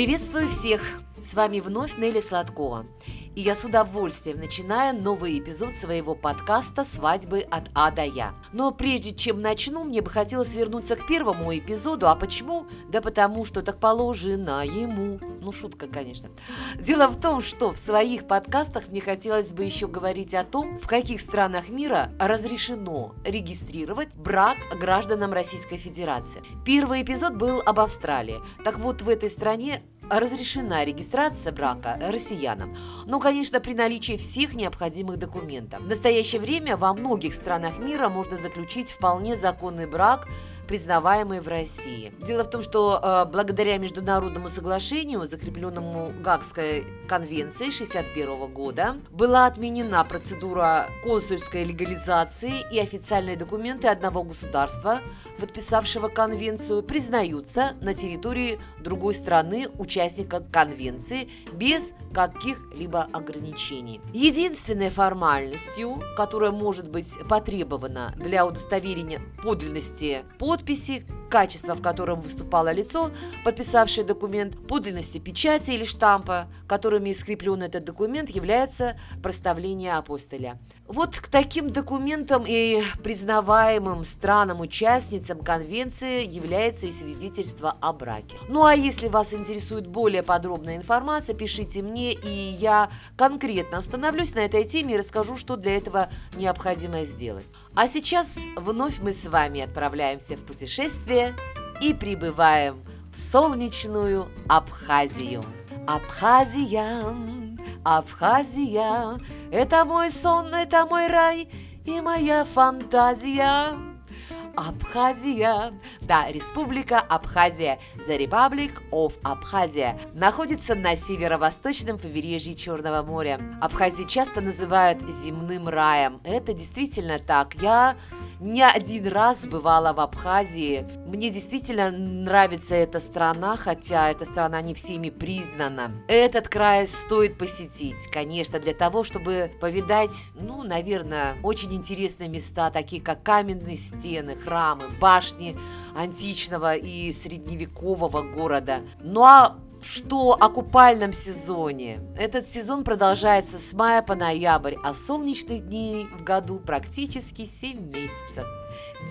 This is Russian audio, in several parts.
Приветствую всех! С вами вновь Нелли Сладкова. И я с удовольствием начинаю новый эпизод своего подкаста «Свадьбы от А до Я». Но прежде чем начну, мне бы хотелось вернуться к первому эпизоду. А почему? Да потому что так положено ему. Ну, шутка, конечно. Дело в том, что в своих подкастах мне хотелось бы еще говорить о том, в каких странах мира разрешено регистрировать брак гражданам Российской Федерации. Первый эпизод был об Австралии. Так вот, в этой стране разрешена регистрация брака россиянам, но, конечно, при наличии всех необходимых документов. В настоящее время во многих странах мира можно заключить вполне законный брак признаваемые в России. Дело в том, что э, благодаря международному соглашению, закрепленному Гагской конвенцией 1961 года, была отменена процедура консульской легализации и официальные документы одного государства, подписавшего конвенцию, признаются на территории другой страны участника конвенции без каких-либо ограничений. Единственной формальностью, которая может быть потребована для удостоверения подлинности под подписи, качество, в котором выступало лицо, подписавшее документ, подлинности печати или штампа, которыми скреплен этот документ, является проставление апостоля. Вот к таким документам и признаваемым странам-участницам конвенции является и свидетельство о браке. Ну а если вас интересует более подробная информация, пишите мне, и я конкретно остановлюсь на этой теме и расскажу, что для этого необходимо сделать. А сейчас вновь мы с вами отправляемся в путешествие и прибываем в солнечную Абхазию. Абхазия, Абхазия, это мой сон, это мой рай и моя фантазия. Абхазия. Да, Республика Абхазия, The Republic of Abkhazia, находится на северо-восточном побережье Черного моря. Абхазию часто называют земным раем. Это действительно так. Я не один раз бывала в Абхазии. Мне действительно нравится эта страна, хотя эта страна не всеми признана. Этот край стоит посетить, конечно, для того, чтобы повидать, ну, наверное, очень интересные места, такие как каменные стены, храмы, башни античного и средневекового города. Ну а что о купальном сезоне. Этот сезон продолжается с мая по ноябрь, а солнечных дней в году практически 7 месяцев.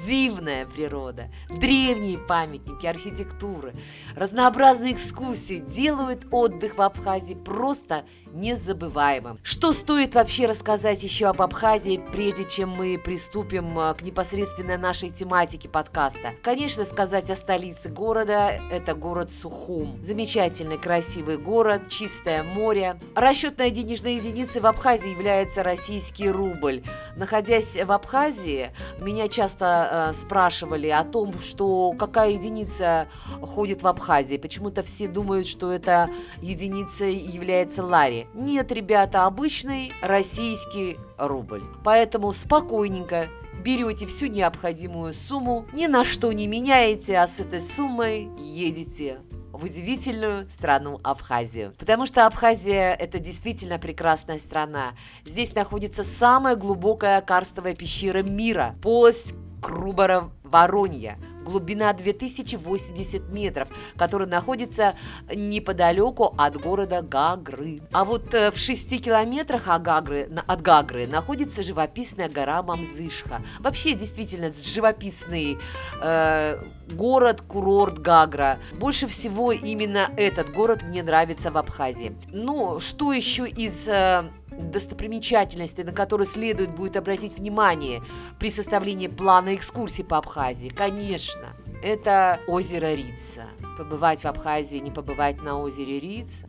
Дивная природа, древние памятники архитектуры, разнообразные экскурсии делают отдых в Абхазии просто незабываемым. Что стоит вообще рассказать еще об Абхазии, прежде чем мы приступим а, к непосредственной нашей тематике подкаста? Конечно, сказать о столице города – это город Сухум. Замечательный, красивый город, чистое море. Расчетной денежной единицей в Абхазии является российский рубль. Находясь в Абхазии, меня часто э, спрашивали о том, что какая единица ходит в Абхазии. Почему-то все думают, что эта единица является лари. Нет, ребята, обычный российский рубль. Поэтому спокойненько берете всю необходимую сумму, ни на что не меняете, а с этой суммой едете в удивительную страну Абхазию. Потому что Абхазия – это действительно прекрасная страна. Здесь находится самая глубокая карстовая пещера мира – полость Крубара-Воронья – глубина 2080 метров, который находится неподалеку от города Гагры. А вот э, в 6 километрах от Гагры, от Гагры находится живописная гора Мамзышха. Вообще, действительно, живописный э, город, курорт Гагра. Больше всего именно этот город мне нравится в Абхазии. Ну, что еще из э, достопримечательности, на которые следует будет обратить внимание при составлении плана экскурсии по Абхазии? Конечно, это озеро Рица. Побывать в Абхазии, не побывать на озере Рица.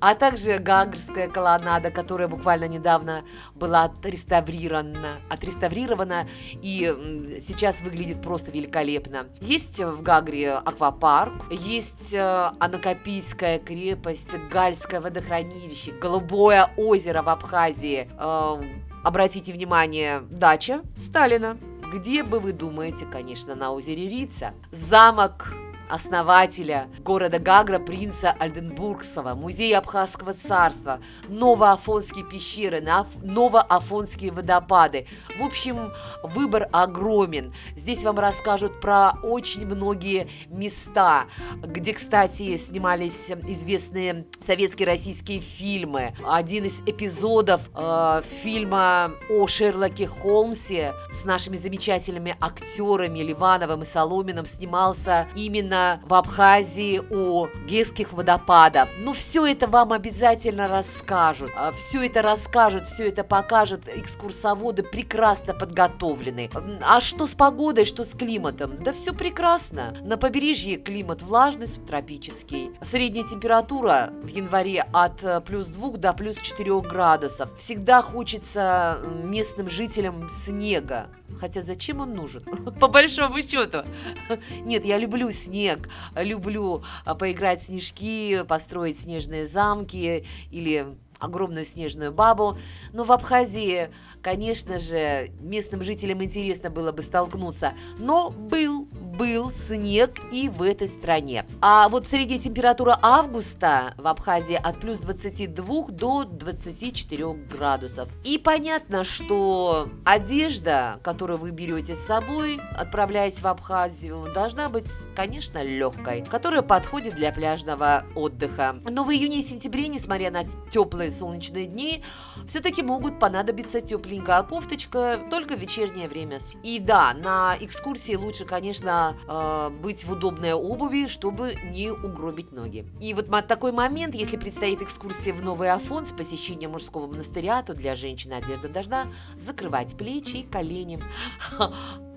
А также Гагрская колоннада, которая буквально недавно была отреставрирована, отреставрирована и сейчас выглядит просто великолепно. Есть в Гагре аквапарк, есть э, Анакопийская крепость, Гальское водохранилище, Голубое озеро в Абхазии. Э, обратите внимание, дача Сталина. Где бы вы думаете, конечно, на озере Рица. Замок основателя города Гагра, принца Альденбургского, музей Абхазского царства, Новоафонские пещеры, Новоафонские водопады. В общем, выбор огромен. Здесь вам расскажут про очень многие места, где, кстати, снимались известные советские российские фильмы. Один из эпизодов э, фильма о Шерлоке Холмсе с нашими замечательными актерами Ливановым и Соломиным снимался именно в Абхазии у Гесских водопадов. Ну, все это вам обязательно расскажут. А, все это расскажут, все это покажут. Экскурсоводы прекрасно подготовлены. А что с погодой, что с климатом? Да все прекрасно. На побережье климат влажный, субтропический. Средняя температура в январе от э, плюс 2 до плюс 4 градусов. Всегда хочется местным жителям снега. Хотя зачем он нужен? По большому счету. Нет, я люблю снег, люблю а, поиграть в снежки, построить снежные замки или огромную снежную бабу. Но в Абхазии Конечно же, местным жителям интересно было бы столкнуться, но был, был снег и в этой стране. А вот средняя температура августа в Абхазии от плюс 22 до 24 градусов. И понятно, что одежда, которую вы берете с собой, отправляясь в Абхазию, должна быть, конечно, легкой, которая подходит для пляжного отдыха. Но в июне и сентябре, несмотря на теплые солнечные дни, все-таки могут понадобиться тепленькая кофточка, только в вечернее время. И да, на экскурсии лучше, конечно, э, быть в удобной обуви, чтобы не угробить ноги. И вот такой момент, если предстоит экскурсия в Новый Афон с посещением мужского монастыря, то для женщины одежда должна закрывать плечи и колени.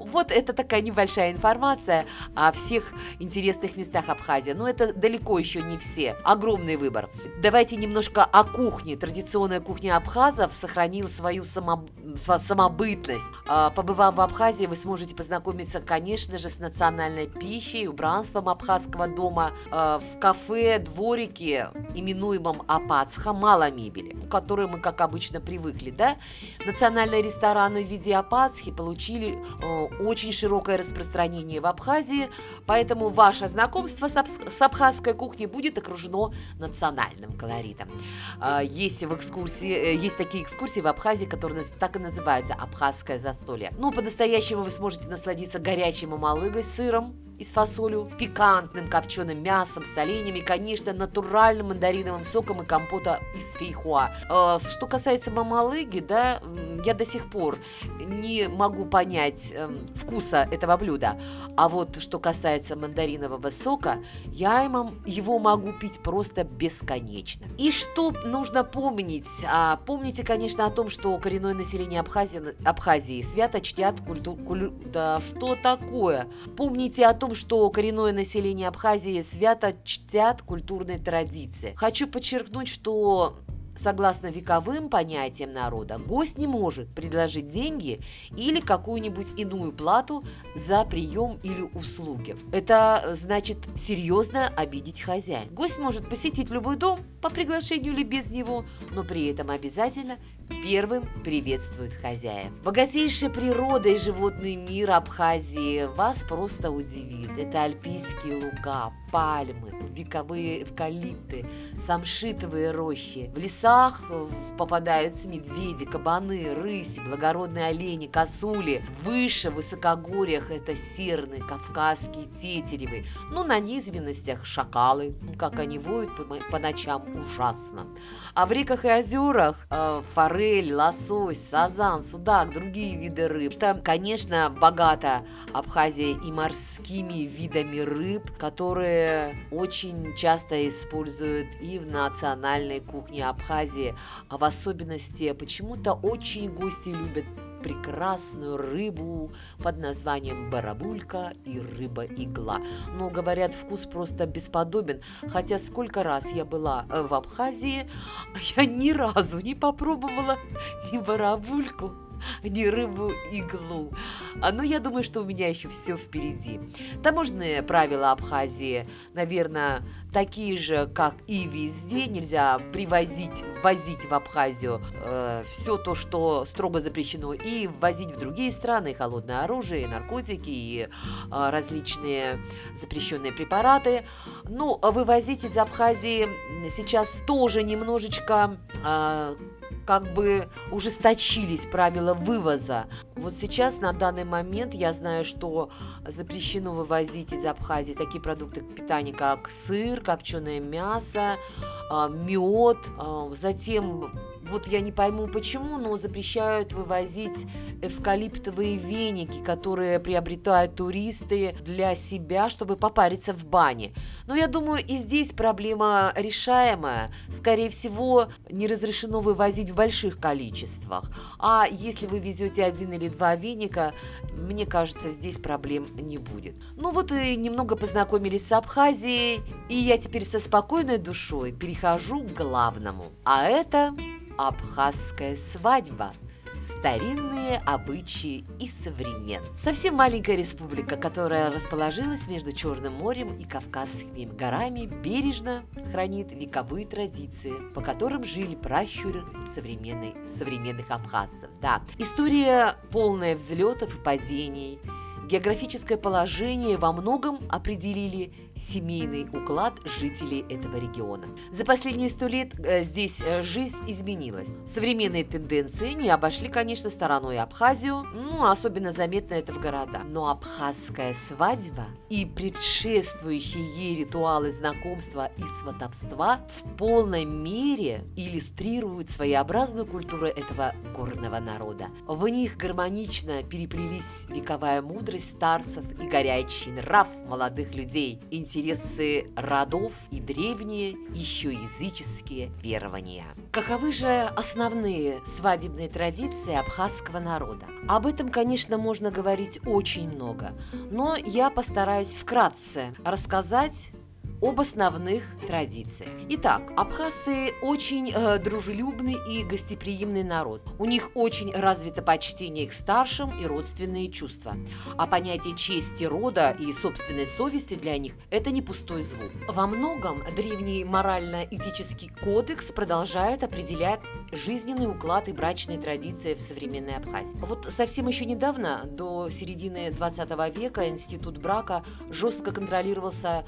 Вот это такая небольшая информация о всех интересных местах Абхазии. Но это далеко еще не все. Огромный выбор. Давайте немножко о кухне. Традиционная кухня абхазов сохранила свою само... самобытность. А, побывав в Абхазии, вы сможете познакомиться, конечно же, с национальной пищей, убранством абхазского дома. А, в кафе, дворике, именуемом Апацха, мало мебели, к которой мы, как обычно, привыкли. Да? Национальные рестораны в виде Апацхи получили очень широкое распространение в Абхазии, поэтому ваше знакомство с абхазской кухней будет окружено национальным колоритом. А, есть в экскурсии, э, есть такие экскурсии в Абхазии, которые так и называются абхазское застолье. Ну, по-настоящему вы сможете насладиться горячей мамалыгой с сыром, и с фасолью, пикантным копченым мясом, соленьями и, конечно, натуральным мандариновым соком и компота из фейхуа. Э, что касается мамалыги, да, я до сих пор не могу понять э, вкуса этого блюда. А вот что касается мандаринового сока, я его могу пить просто бесконечно. И что нужно помнить? А, помните, конечно, о том, что коренное население Абхазии, Абхазии свято чтят культуру... Кулю... Да что такое? Помните о том, что коренное население Абхазии свято чтят культурные традиции. Хочу подчеркнуть, что Согласно вековым понятиям народа, гость не может предложить деньги или какую-нибудь иную плату за прием или услуги. Это значит серьезно обидеть хозяина. Гость может посетить любой дом по приглашению или без него, но при этом обязательно первым приветствует хозяев. Богатейшая природа и животный мир Абхазии вас просто удивит. Это альпийские луга, пальмы, вековые эвкалипты, самшитовые рощи. В лесах попадаются медведи, кабаны, рыси, благородные олени, косули. Выше, в высокогорьях это серны, кавказские тетеревы. Ну, на низменностях шакалы. Как они воют по, ночам, ужасно. А в реках и озерах э, форель, лосось, сазан, судак, другие виды рыб. Что, конечно, богата Абхазия и морскими видами рыб, которые очень часто используют и в национальной кухне Абхазии, а в особенности почему-то очень гости любят прекрасную рыбу под названием барабулька и рыба-игла. Но, говорят, вкус просто бесподобен, хотя сколько раз я была в Абхазии, я ни разу не попробовала ни барабульку, не рыбу иглу. А, ну, я думаю, что у меня еще все впереди. Таможенные правила Абхазии, наверное, такие же, как и везде. Нельзя привозить, ввозить в Абхазию э, все то, что строго запрещено, и ввозить в другие страны холодное оружие, и наркотики, и э, различные запрещенные препараты. Ну, вывозить из Абхазии сейчас тоже немножечко э, как бы ужесточились правила вывоза. Вот сейчас, на данный момент, я знаю, что запрещено вывозить из Абхазии такие продукты питания, как сыр, копченое мясо, а, мед, а, затем вот я не пойму почему, но запрещают вывозить эвкалиптовые веники, которые приобретают туристы для себя, чтобы попариться в бане. Но я думаю, и здесь проблема решаемая. Скорее всего, не разрешено вывозить в больших количествах. А если вы везете один или два веника, мне кажется, здесь проблем не будет. Ну вот и немного познакомились с Абхазией, и я теперь со спокойной душой перехожу к главному. А это Абхазская свадьба. Старинные обычаи и современ. Совсем маленькая республика, которая расположилась между Черным морем и Кавказскими горами, бережно хранит вековые традиции, по которым жили пращуры современной, современных абхазцев. Да, история полная взлетов и падений – Географическое положение во многом определили семейный уклад жителей этого региона. За последние сто лет э, здесь э, жизнь изменилась. Современные тенденции не обошли, конечно, стороной Абхазию, ну, особенно заметно это в городах. Но абхазская свадьба и предшествующие ей ритуалы знакомства и сватовства в полной мере иллюстрируют своеобразную культуру этого горного народа. В них гармонично переплелись вековая мудрость старцев и горячий нрав молодых людей, интересы родов и древние, еще языческие верования. Каковы же основные свадебные традиции абхазского народа? Об этом, конечно, можно говорить очень много, но я постараюсь вкратце рассказать об основных традициях. Итак, абхазцы очень э, дружелюбный и гостеприимный народ. У них очень развито почтение к старшим и родственные чувства. А понятие чести рода и собственной совести для них – это не пустой звук. Во многом древний морально-этический кодекс продолжает определять жизненный уклад и брачные традиции в современной Абхазии. Вот совсем еще недавно, до середины 20 века, институт брака жестко контролировался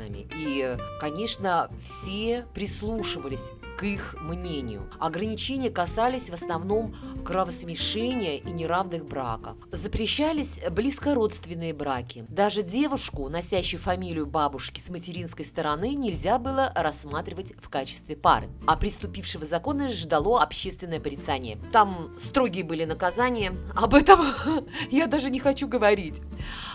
старейшинами. И, конечно, все прислушивались к их мнению. Ограничения касались в основном кровосмешения и неравных браков. Запрещались близкородственные браки. Даже девушку, носящую фамилию бабушки с материнской стороны, нельзя было рассматривать в качестве пары. А приступившего закона ждало общественное порицание. Там строгие были наказания. Об этом я даже не хочу говорить.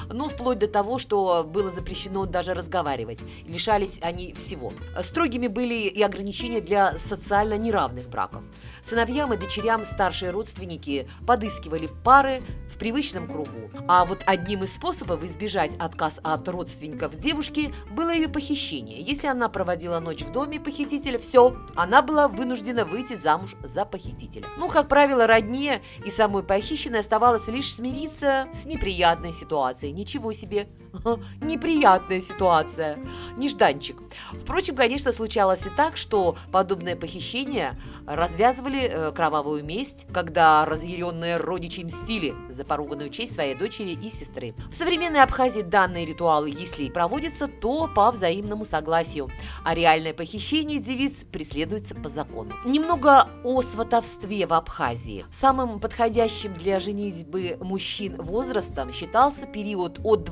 Ну, вплоть до того, что было запрещено даже разговаривать. Лишались они всего. Строгими были и ограничения для социально неравных браков. Сыновьям и дочерям старшие родственники подыскивали пары в привычном кругу. А вот одним из способов избежать отказ от родственников девушки было ее похищение. Если она проводила ночь в доме похитителя, все, она была вынуждена выйти замуж за похитителя. Ну, как правило, родне и самой похищенной оставалось лишь смириться с неприятной ситуацией. Ничего себе! Неприятная ситуация. Нежданчик. Впрочем, конечно, случалось и так, что подобное похищение развязывали э, кровавую месть, когда разъяренные родичи мстили за поруганную честь своей дочери и сестры. В современной Абхазии данные ритуалы, если и проводятся, то по взаимному согласию, а реальное похищение девиц преследуется по закону. Немного о сватовстве в Абхазии. Самым подходящим для женитьбы мужчин возрастом считался период от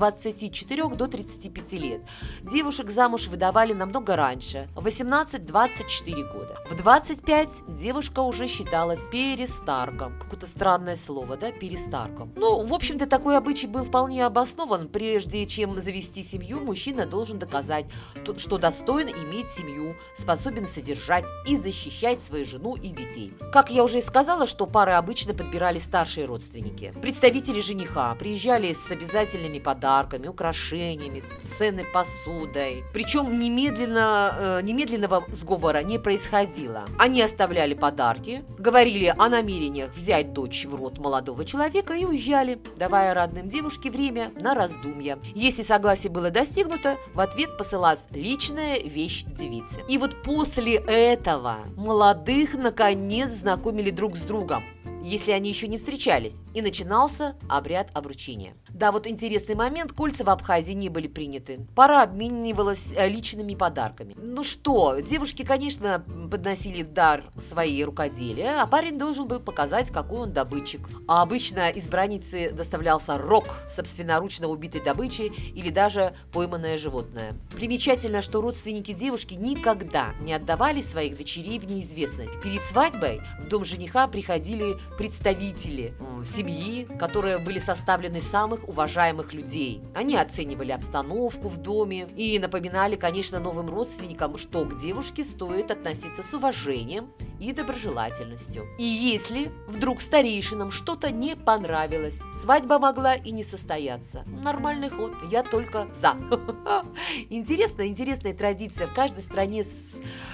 24 до 35 лет. Девушек замуж выдавали намного раньше, 18-24 года. В 25 девушка уже считалась перестарком. Какое-то странное слово, да, перестарком. Ну, в общем-то, такой обычай был вполне обоснован. Прежде чем завести семью, мужчина должен доказать, что достоин иметь семью, способен содержать и защищать свою жену и детей. Как я уже и сказала, что пары обычно подбирали старшие родственники. Представители жениха приезжали с обязательными подарками, украшениями, украшениями, ценной посудой. Причем немедленно, э, немедленного сговора не происходило. Они оставляли подарки, говорили о намерениях взять дочь в рот молодого человека и уезжали, давая родным девушке время на раздумья. Если согласие было достигнуто, в ответ посылалась личная вещь девицы. И вот после этого молодых наконец знакомили друг с другом если они еще не встречались, и начинался обряд обручения. Да, вот интересный момент, кольца в Абхазии не были приняты. Пара обменивалась э, личными подарками. Ну что, девушки, конечно, подносили дар свои рукоделия, а парень должен был показать, какой он добытчик. А обычно избраннице доставлялся рог собственноручно убитой добычи или даже пойманное животное. Примечательно, что родственники девушки никогда не отдавали своих дочерей в неизвестность. Перед свадьбой в дом жениха приходили представители семьи, которые были составлены самых уважаемых людей. Они оценивали обстановку в доме и напоминали, конечно, новым родственникам, что к девушке стоит относиться с уважением и доброжелательностью. И если вдруг старейшинам что-то не понравилось, свадьба могла и не состояться. Нормальный ход, я только за. Интересная, интересная традиция. В каждой стране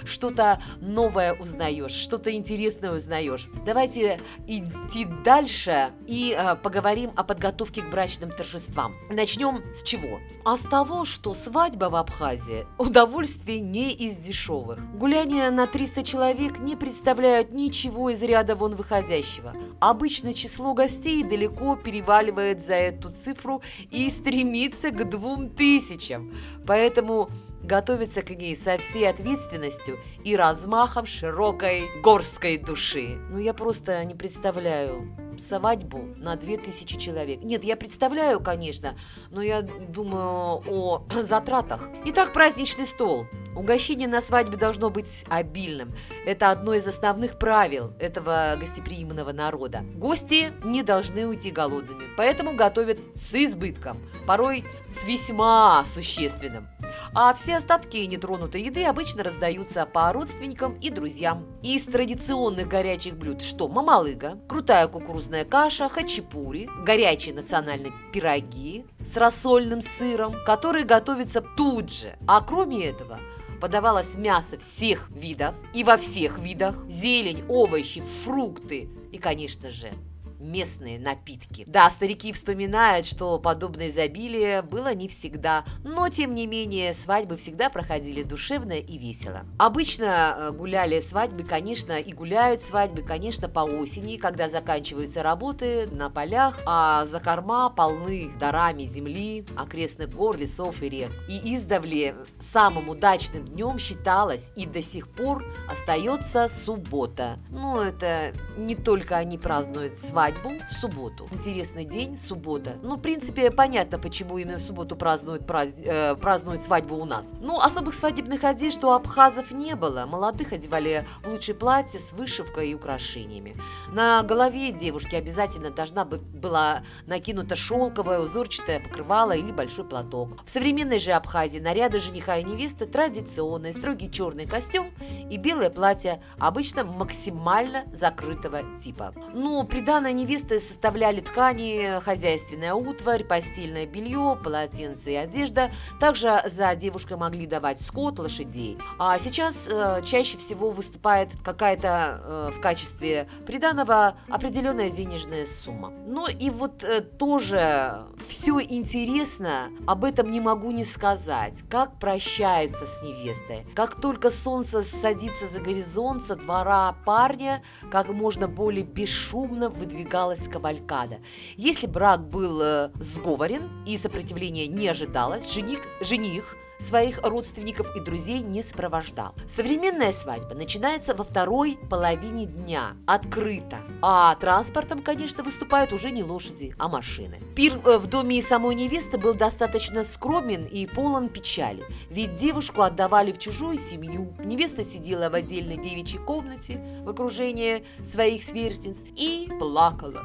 что-то новое узнаешь, что-то интересное узнаешь. Давайте идти дальше и э, поговорим о подготовке к брачным торжествам. Начнем с чего? А с того, что свадьба в Абхазии – удовольствие не из дешевых. Гуляние на 300 человек не представляет представляют ничего из ряда вон выходящего. Обычно число гостей далеко переваливает за эту цифру и стремится к двум тысячам. Поэтому готовиться к ней со всей ответственностью и размахом широкой горской души. Ну, я просто не представляю свадьбу на 2000 человек. Нет, я представляю, конечно, но я думаю о затратах. Итак, праздничный стол. Угощение на свадьбе должно быть обильным. Это одно из основных правил этого гостеприимного народа. Гости не должны уйти голодными, поэтому готовят с избытком, порой с весьма существенным. А все остатки нетронутой еды обычно раздаются по родственникам и друзьям. Из традиционных горячих блюд что? Мамалыга, крутая кукурузная каша, хачапури, горячие национальные пироги с рассольным сыром, которые готовятся тут же. А кроме этого, подавалось мясо всех видов и во всех видах, зелень, овощи, фрукты и, конечно же, местные напитки. Да, старики вспоминают, что подобное изобилие было не всегда, но тем не менее свадьбы всегда проходили душевно и весело. Обычно э, гуляли свадьбы, конечно, и гуляют свадьбы, конечно, по осени, когда заканчиваются работы на полях, а за корма полны дарами земли, окрестных гор, лесов и рек. И издавле самым удачным днем считалось и до сих пор остается суббота. Ну, это не только они празднуют свадьбу, свадьбу в субботу. Интересный день, суббота. Ну, в принципе, понятно, почему именно в субботу празднуют, празд... э, празднуют свадьбу у нас. Ну, особых свадебных одежд у абхазов не было. Молодых одевали в лучшие платья с вышивкой и украшениями. На голове девушки обязательно должна быть, была накинута шелковое узорчатое покрывало или большой платок. В современной же Абхазии наряды жениха и невесты традиционные, строгий черный костюм и белое платье обычно максимально закрытого типа. Но приданное невесты составляли ткани, хозяйственная утварь, постельное белье, полотенце и одежда. Также за девушкой могли давать скот, лошадей. А сейчас э, чаще всего выступает какая-то э, в качестве приданого определенная денежная сумма. Ну и вот э, тоже все интересно, об этом не могу не сказать. Как прощаются с невестой. Как только солнце садится за горизонт со двора парня, как можно более бесшумно выдвигается продвигалась кавалькада. Если брак был э, сговорен и сопротивления не ожидалось, жених, жених своих родственников и друзей не сопровождал. Современная свадьба начинается во второй половине дня, открыто. А транспортом, конечно, выступают уже не лошади, а машины. Пир э, в доме самой невесты был достаточно скромен и полон печали, ведь девушку отдавали в чужую семью. Невеста сидела в отдельной девичьей комнате в окружении своих сверстниц и плакала.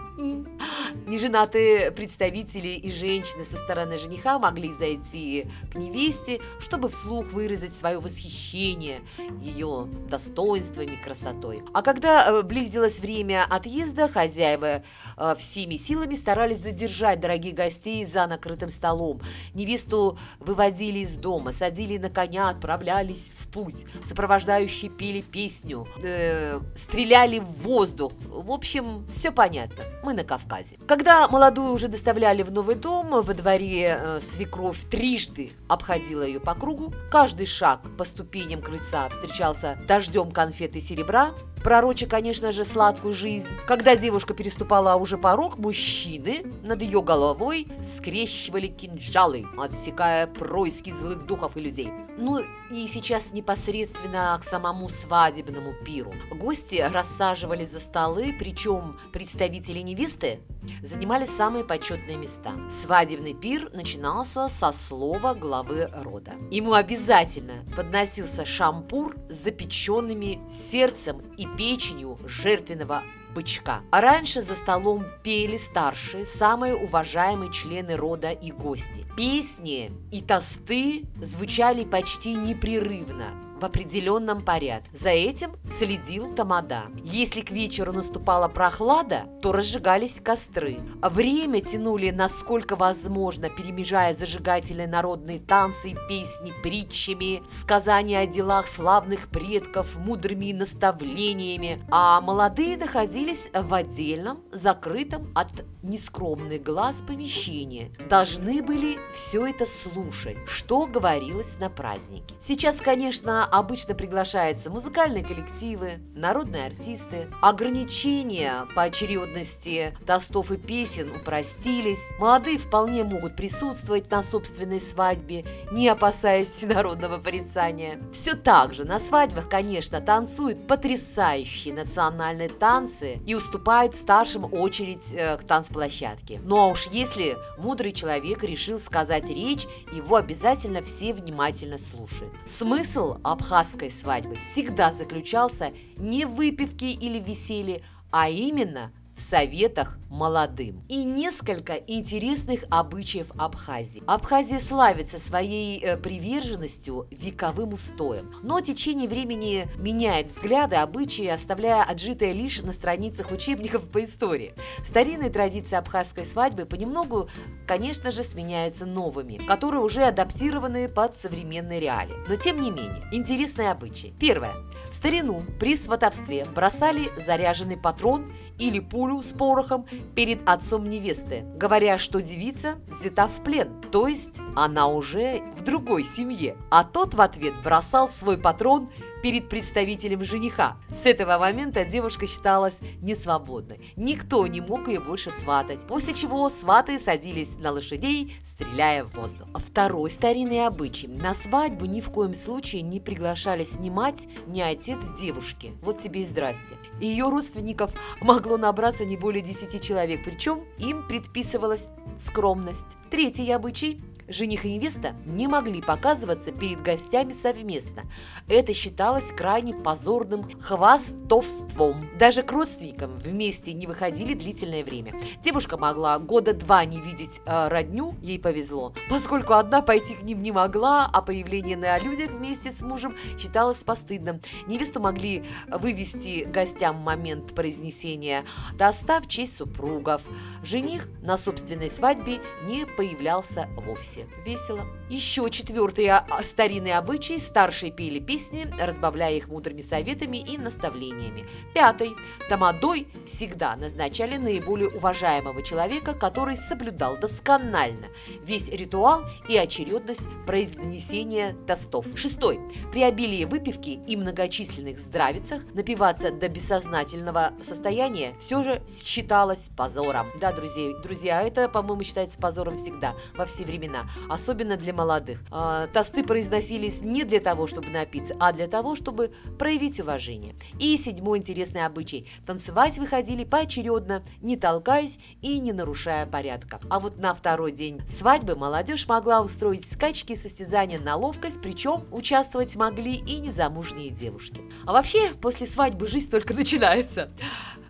Неженатые представители и женщины со стороны жениха могли зайти к невесте чтобы вслух выразить свое восхищение ее достоинствами, красотой. А когда э, близилось время отъезда, хозяева э, всеми силами старались задержать дорогих гостей за накрытым столом. Невесту выводили из дома, садили на коня, отправлялись в путь. Сопровождающие пели песню, э, стреляли в воздух. В общем, все понятно. Мы на Кавказе. Когда молодую уже доставляли в новый дом, во дворе э, свекровь трижды обходила ее по кругу. Каждый шаг по ступеням крыльца встречался дождем конфет и серебра пророча, конечно же, сладкую жизнь. Когда девушка переступала уже порог, мужчины над ее головой скрещивали кинжалы, отсекая происки злых духов и людей. Ну и сейчас непосредственно к самому свадебному пиру. Гости рассаживались за столы, причем представители невесты занимали самые почетные места. Свадебный пир начинался со слова главы рода. Ему обязательно подносился шампур с запеченными сердцем и печенью жертвенного бычка. А раньше за столом пели старшие, самые уважаемые члены рода и гости. Песни и тосты звучали почти непрерывно в определенном порядке. За этим следил Тамада. Если к вечеру наступала прохлада, то разжигались костры. Время тянули насколько возможно, перемежая зажигательные народные танцы песни притчами, сказания о делах славных предков, мудрыми наставлениями, а молодые находились в отдельном, закрытом от нескромных глаз помещении. Должны были все это слушать, что говорилось на празднике. Сейчас, конечно, обычно приглашаются музыкальные коллективы, народные артисты. Ограничения по очередности тостов и песен упростились. Молодые вполне могут присутствовать на собственной свадьбе, не опасаясь всенародного порицания. Все так же на свадьбах, конечно, танцуют потрясающие национальные танцы и уступают старшим очередь э, к танцплощадке. Ну а уж если мудрый человек решил сказать речь, его обязательно все внимательно слушают. Смысл абхазской свадьбы всегда заключался не в выпивке или веселье, а именно в советах молодым. И несколько интересных обычаев Абхазии. Абхазия славится своей э, приверженностью вековым устоям, но течение времени меняет взгляды, обычаи, оставляя отжитое лишь на страницах учебников по истории. Старинные традиции абхазской свадьбы понемногу, конечно же, сменяются новыми, которые уже адаптированы под современные реалии. Но тем не менее, интересные обычаи. Первое. В старину при сватовстве бросали заряженный патрон или пулю с порохом перед отцом невесты, говоря, что девица взята в плен, то есть она уже в другой семье. А тот в ответ бросал свой патрон перед представителем жениха. С этого момента девушка считалась несвободной. Никто не мог ее больше сватать, после чего сваты садились на лошадей, стреляя в воздух. Второй старинный обычай. На свадьбу ни в коем случае не приглашались ни мать, ни отец девушки. Вот тебе и здрасте. Ее родственников могло набраться не более 10 человек, причем им предписывалась скромность. Третий обычай Жених и невеста не могли показываться перед гостями совместно. Это считалось крайне позорным хвастовством. Даже к родственникам вместе не выходили длительное время. Девушка могла года два не видеть э, родню, ей повезло, поскольку одна пойти к ним не могла, а появление на людях вместе с мужем считалось постыдным. Невесту могли вывести гостям момент произнесения «Доста в честь супругов». Жених на собственной свадьбе не появлялся вовсе. Весело. Еще четвертый старинный обычай. Старшие пели песни, разбавляя их мудрыми советами и наставлениями. Пятый. Тамадой всегда назначали наиболее уважаемого человека, который соблюдал досконально весь ритуал и очередность произнесения тостов. Шестой. При обилии выпивки и многочисленных здравицах напиваться до бессознательного состояния все же считалось позором. Да, друзья, друзья, это, по-моему, считается позором всегда, во все времена особенно для молодых. А, тосты произносились не для того, чтобы напиться, а для того, чтобы проявить уважение. И седьмой интересный обычай. Танцевать выходили поочередно, не толкаясь и не нарушая порядка. А вот на второй день свадьбы молодежь могла устроить скачки состязания на ловкость, причем участвовать могли и незамужние девушки. А вообще, после свадьбы жизнь только начинается.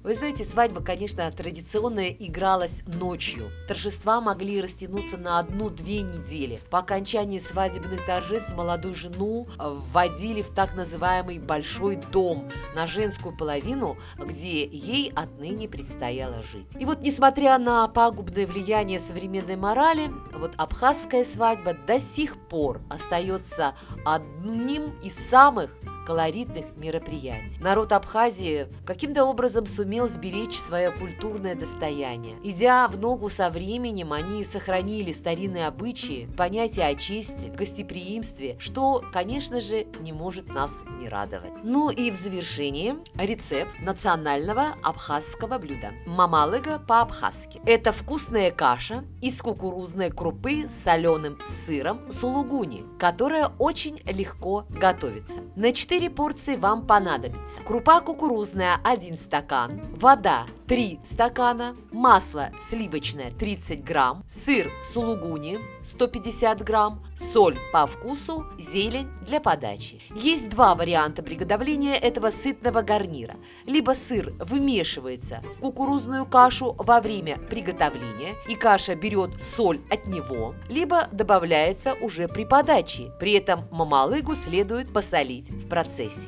Вы знаете, свадьба, конечно, традиционная игралась ночью. Торжества могли растянуться на одну-две недели. По окончании свадебных торжеств молодую жену вводили в так называемый большой дом на женскую половину, где ей отныне предстояло жить. И вот, несмотря на пагубное влияние современной морали, вот абхазская свадьба до сих пор остается одним из самых колоритных мероприятий. Народ Абхазии каким-то образом сумел сберечь свое культурное достояние. Идя в ногу со временем, они сохранили старинные обычаи, понятия о чести, гостеприимстве, что, конечно же, не может нас не радовать. Ну и в завершении рецепт национального абхазского блюда – мамалыга по-абхазски. Это вкусная каша из кукурузной крупы с соленым сыром сулугуни, которая очень легко готовится. На 4 4 порции вам понадобится. Крупа кукурузная 1 стакан, вода 3 стакана, масло сливочное 30 грамм, сыр сулугуни 150 грамм, соль по вкусу, зелень для подачи. Есть два варианта приготовления этого сытного гарнира. Либо сыр вымешивается в кукурузную кашу во время приготовления, и каша берет соль от него, либо добавляется уже при подаче. При этом мамалыгу следует посолить в процессе.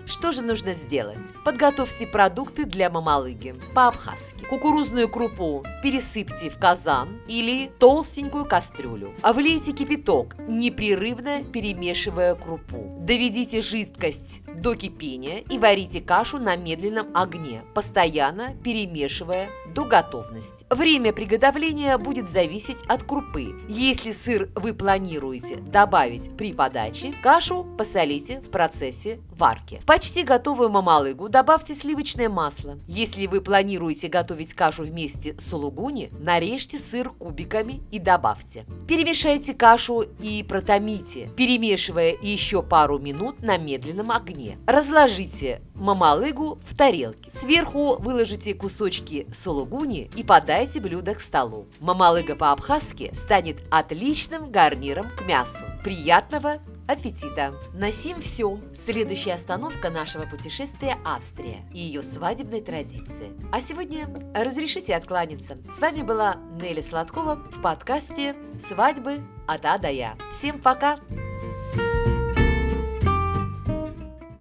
Что же нужно сделать? Подготовьте продукты для мамалыги по-абхазски. Кукурузную крупу пересыпьте в казан или толстенькую кастрюлю. А влейте кипяток, не непрерывно перемешивая крупу. Доведите жидкость до кипения и варите кашу на медленном огне, постоянно перемешивая до готовности. Время приготовления будет зависеть от крупы. Если сыр вы планируете добавить при подаче, кашу посолите в процессе варки. В почти готовую мамалыгу добавьте сливочное масло. Если вы планируете готовить кашу вместе с сулугуни, нарежьте сыр кубиками и добавьте. Перемешайте кашу и протомите, перемешивая еще пару минут на медленном огне. Разложите мамалыгу в тарелке. Сверху выложите кусочки сулугуни и подайте блюдо к столу. Мамалыга по-абхазски станет отличным гарниром к мясу. Приятного аппетита! На сим все. Следующая остановка нашего путешествия – Австрия и ее свадебной традиции. А сегодня разрешите откланяться. С вами была Нелли Сладкова в подкасте «Свадьбы от А до Я». Всем пока!